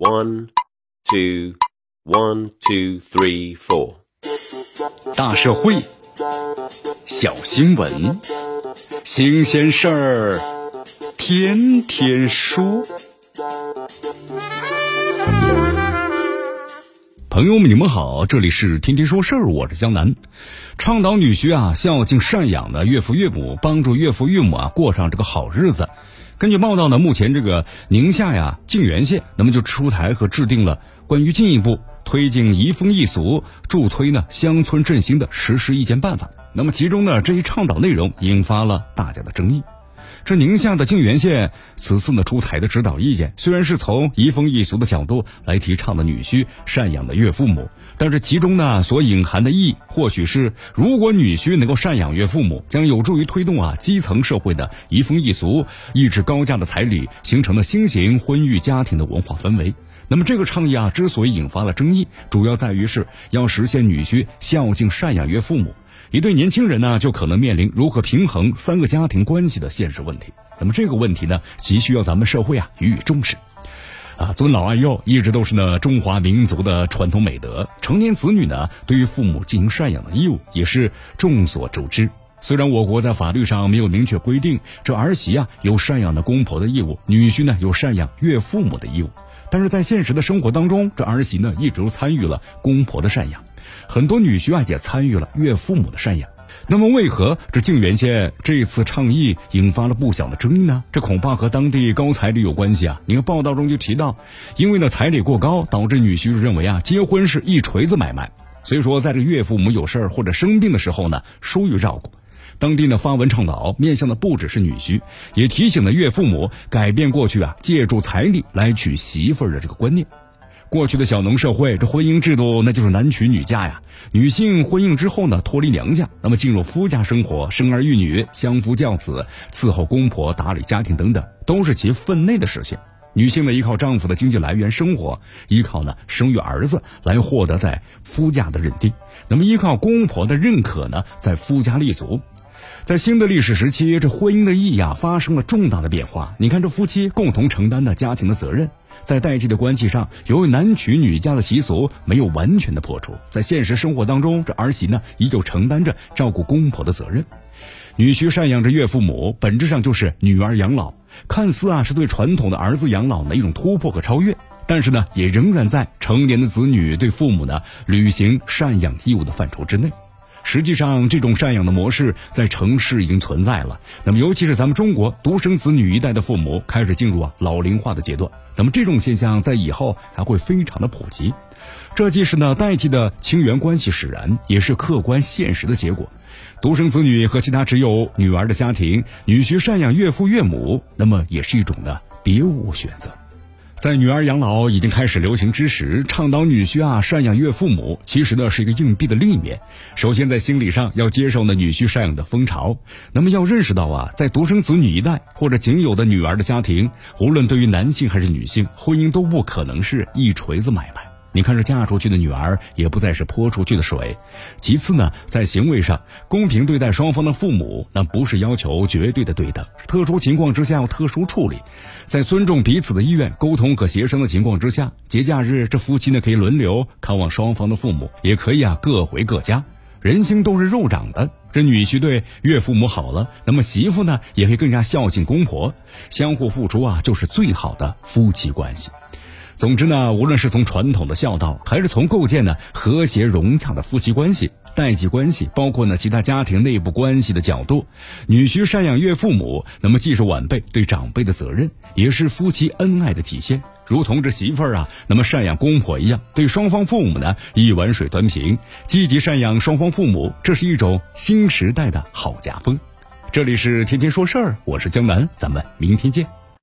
One, two, one, two, three, four。大社会，小新闻，新鲜事儿，天天说。朋友们，你们好，这里是天天说事儿，我是江南，倡导女婿啊孝敬赡养的岳父岳母，帮助岳父岳母啊过上这个好日子。根据报道呢，目前这个宁夏呀靖远县，那么就出台和制定了关于进一步推进移风易俗、助推呢乡村振兴的实施意见办法。那么其中呢这一倡导内容引发了大家的争议。这宁夏的靖远县此次呢出台的指导意见，虽然是从移风易俗的角度来提倡的女婿赡养的岳父母，但是其中呢所隐含的意，或许是如果女婿能够赡养岳父母，将有助于推动啊基层社会的移风易俗，抑制高价的彩礼形成了新型婚育家庭的文化氛围。那么这个倡议啊之所以引发了争议，主要在于是要实现女婿孝敬赡养岳父母。一对年轻人呢，就可能面临如何平衡三个家庭关系的现实问题。那么这个问题呢，急需要咱们社会啊予以重视。啊，尊老爱幼一直都是呢中华民族的传统美德。成年子女呢，对于父母进行赡养的义务也是众所周知。虽然我国在法律上没有明确规定这儿媳啊有赡养的公婆的义务，女婿呢有赡养岳父母的义务，但是在现实的生活当中，这儿媳呢一直都参与了公婆的赡养。很多女婿啊也参与了岳父母的赡养，那么为何这靖远县这次倡议引发了不小的争议呢？这恐怕和当地高彩礼有关系啊！你看报道中就提到，因为呢彩礼过高，导致女婿认为啊结婚是一锤子买卖，所以说在这岳父母有事儿或者生病的时候呢疏于照顾。当地呢发文倡导，面向的不只是女婿，也提醒了岳父母改变过去啊借助彩礼来娶媳妇儿的这个观念。过去的小农社会，这婚姻制度那就是男娶女嫁呀。女性婚姻之后呢，脱离娘家，那么进入夫家生活，生儿育女，相夫教子，伺候公婆，打理家庭等等，都是其分内的事情。女性呢，依靠丈夫的经济来源生活，依靠呢生育儿子来获得在夫家的认定，那么依靠公婆的认可呢，在夫家立足。在新的历史时期，这婚姻的意义啊发生了重大的变化。你看，这夫妻共同承担的家庭的责任。在代际的关系上，由于男娶女嫁的习俗没有完全的破除，在现实生活当中，这儿媳呢依旧承担着照顾公婆的责任，女婿赡养着岳父母，本质上就是女儿养老。看似啊是对传统的儿子养老的一种突破和超越，但是呢，也仍然在成年的子女对父母呢履行赡养义务的范畴之内。实际上，这种赡养的模式在城市已经存在了。那么，尤其是咱们中国独生子女一代的父母开始进入啊老龄化的阶段。那么，这种现象在以后还会非常的普及。这既是呢代际的亲缘关系使然，也是客观现实的结果。独生子女和其他只有女儿的家庭，女婿赡养岳父岳母，那么也是一种呢别无选择。在女儿养老已经开始流行之时，倡导女婿啊赡养岳父母，其实呢是一个硬币的另一面。首先在心理上要接受呢女婿赡养的风潮，那么要认识到啊，在独生子女一代或者仅有的女儿的家庭，无论对于男性还是女性，婚姻都不可能是一锤子买卖。你看，这嫁出去的女儿也不再是泼出去的水。其次呢，在行为上公平对待双方的父母，那不是要求绝对的对等，特殊情况之下要特殊处理。在尊重彼此的意愿、沟通和协商的情况之下，节假日这夫妻呢可以轮流看望双方的父母，也可以啊各回各家。人心都是肉长的，这女婿对岳父母好了，那么媳妇呢也会更加孝敬公婆，相互付出啊就是最好的夫妻关系。总之呢，无论是从传统的孝道，还是从构建呢和谐融洽的夫妻关系、代际关系，包括呢其他家庭内部关系的角度，女婿赡养岳父母，那么既是晚辈对长辈的责任，也是夫妻恩爱的体现。如同这媳妇儿啊，那么赡养公婆一样，对双方父母呢一碗水端平，积极赡养双方父母，这是一种新时代的好家风。这里是天天说事儿，我是江南，咱们明天见。